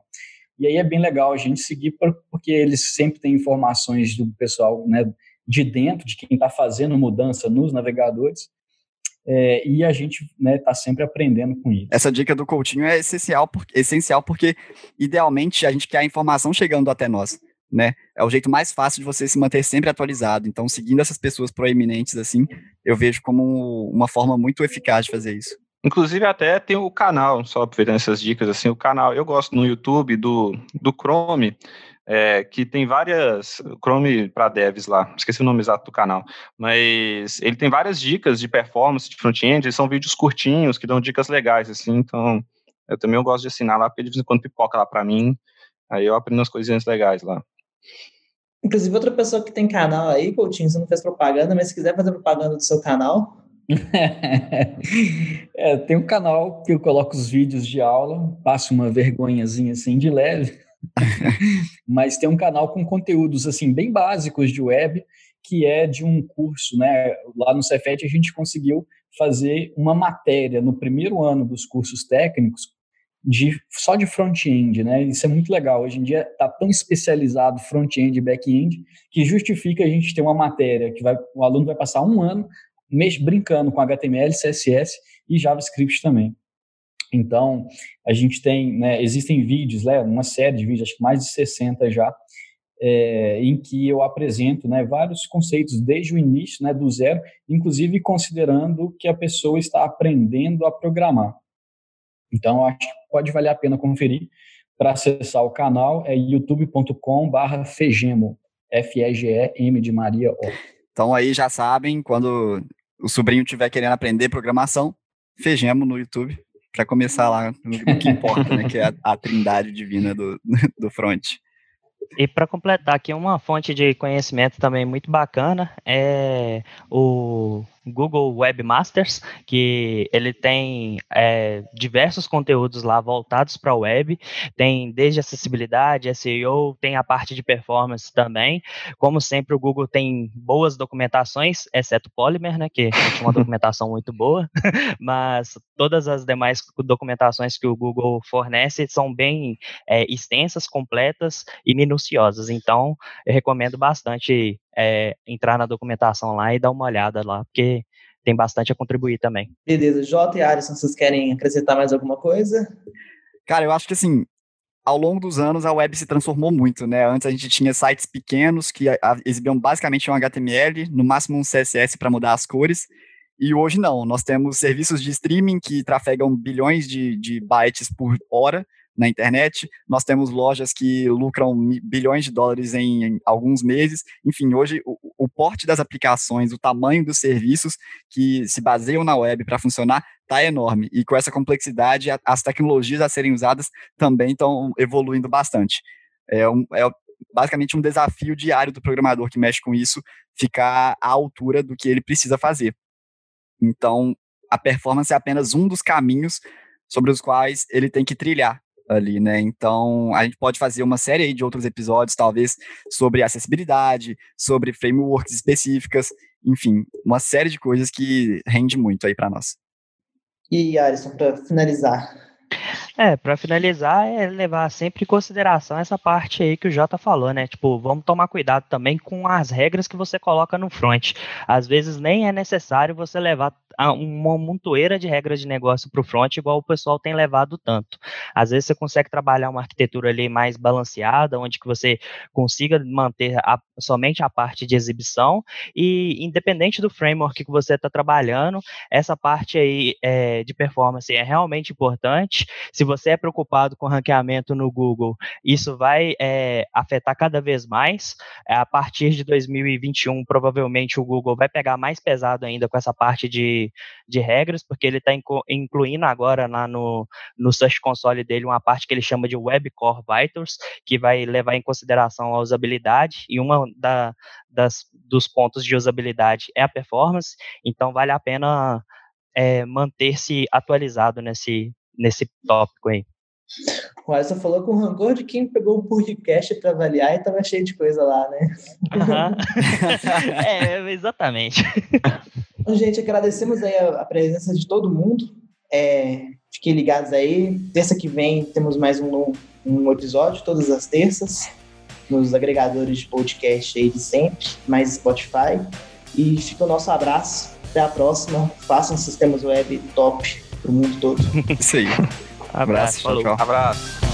[SPEAKER 3] E aí é bem legal a gente seguir, porque eles sempre têm informações do pessoal né, de dentro, de quem está fazendo mudança nos navegadores, é, e a gente está né, tá sempre aprendendo com isso.
[SPEAKER 2] Essa dica do Coutinho é essencial, porque, essencial porque, idealmente, a gente quer a informação chegando até nós. Né? É o jeito mais fácil de você se manter sempre atualizado. Então, seguindo essas pessoas proeminentes assim, eu vejo como uma forma muito eficaz de fazer isso.
[SPEAKER 4] Inclusive, até tem o canal, só aproveitando essas dicas, assim, o canal, eu gosto no YouTube do, do Chrome, é, que tem várias, Chrome para devs lá, esqueci o nome exato do canal, mas ele tem várias dicas de performance de front-end, são vídeos curtinhos que dão dicas legais, assim, então eu também eu gosto de assinar lá, porque de vez em quando pipoca lá para mim, aí eu aprendo umas coisinhas legais lá.
[SPEAKER 1] Inclusive, outra pessoa que tem canal aí, Coutinho, você não fez propaganda, mas se quiser fazer propaganda do seu canal, [laughs]
[SPEAKER 3] é, tem um canal que eu coloco os vídeos de aula, passo uma vergonhazinha assim de leve, [laughs] mas tem um canal com conteúdos assim bem básicos de web, que é de um curso, né? Lá no Cefet a gente conseguiu fazer uma matéria no primeiro ano dos cursos técnicos de só de front-end, né? Isso é muito legal. Hoje em dia está tão especializado front-end e back-end que justifica a gente ter uma matéria que vai, o aluno vai passar um ano mês brincando com HTML, CSS e JavaScript também. Então, a gente tem, né, existem vídeos, né, uma série de vídeos, acho que mais de 60 já, é, em que eu apresento né, vários conceitos desde o início, né, do zero, inclusive considerando que a pessoa está aprendendo a programar. Então, acho que pode valer a pena conferir. Para acessar o canal é youtube.com/fegemo, F-E-G-E-M de Maria O.
[SPEAKER 2] Então aí já sabem, quando o sobrinho estiver querendo aprender programação, fejemos no YouTube para começar lá no, que importa, né, que é a, a trindade divina do, [laughs] do front.
[SPEAKER 5] E para completar aqui, uma fonte de conhecimento também muito bacana é o Google Webmasters, que ele tem é, diversos conteúdos lá voltados para a web, tem desde acessibilidade, SEO, tem a parte de performance também. Como sempre, o Google tem boas documentações, exceto Polymer, né, que tinha uma [laughs] documentação muito boa, mas todas as demais documentações que o Google fornece são bem é, extensas, completas e minuciosas. Então, eu recomendo bastante é, entrar na documentação lá e dar uma olhada lá, porque tem bastante a contribuir também.
[SPEAKER 1] Beleza. Jota e Alisson, vocês querem acrescentar mais alguma coisa?
[SPEAKER 2] Cara, eu acho que assim, ao longo dos anos a web se transformou muito, né? Antes a gente tinha sites pequenos que exibiam basicamente um HTML, no máximo um CSS para mudar as cores, E hoje não, nós temos serviços de streaming que trafegam bilhões de, de bytes por hora na internet, nós temos lojas que lucram bilhões de dólares em, em alguns meses. Enfim, hoje o, o, porte das aplicações, o tamanho dos serviços que se baseiam na web para funcionar está enorme. E com essa complexidade, a, as tecnologias a serem usadas também estão evoluindo bastante. É, um, é basicamente um desafio diário do programador que mexe com isso ficar à altura do que ele precisa fazer. Então, a performance é apenas um dos caminhos sobre os quais ele tem que trilhar ali, né? Então, a gente pode fazer uma série de outros episódios, talvez, sobre acessibilidade, sobre frameworks específicas, enfim, uma série de coisas que rende muito aí para nós.
[SPEAKER 1] E, Alisson, para finalizar,
[SPEAKER 5] é, para finalizar, é levar sempre em consideração essa parte aí que o Jota falou, né? Tipo, vamos tomar cuidado também com as regras que você coloca no front. Às vezes nem é necessário você levar uma montoeira de regras de negócio para o front, igual o pessoal tem levado tanto. Às vezes você consegue trabalhar uma arquitetura ali mais balanceada, onde que você consiga manter a, somente a parte de exibição e independente do framework que você está trabalhando, essa parte aí é, de performance é realmente importante. Se você é preocupado com ranqueamento no Google, isso vai é, afetar cada vez mais. A partir de 2021, provavelmente o Google vai pegar mais pesado ainda com essa parte de, de regras, porque ele está incluindo agora lá no, no Search Console dele uma parte que ele chama de Web Core Vitals, que vai levar em consideração a usabilidade, e uma da, das, dos pontos de usabilidade é a performance, então vale a pena é, manter-se atualizado nesse, nesse tópico aí.
[SPEAKER 1] O Alisson falou com rancor de quem pegou o podcast para avaliar e estava cheio de coisa lá, né?
[SPEAKER 5] Uhum. [laughs] é, exatamente.
[SPEAKER 1] Então, gente, agradecemos aí a, a presença de todo mundo. É, fiquem ligados aí. Terça que vem temos mais um, um episódio, todas as terças, nos agregadores de podcast aí de sempre, mais Spotify. E fica o nosso abraço. Até a próxima. Façam sistemas web top para o mundo todo. [laughs]
[SPEAKER 2] Isso aí.
[SPEAKER 5] Abraço. Abraço.
[SPEAKER 4] Abraço.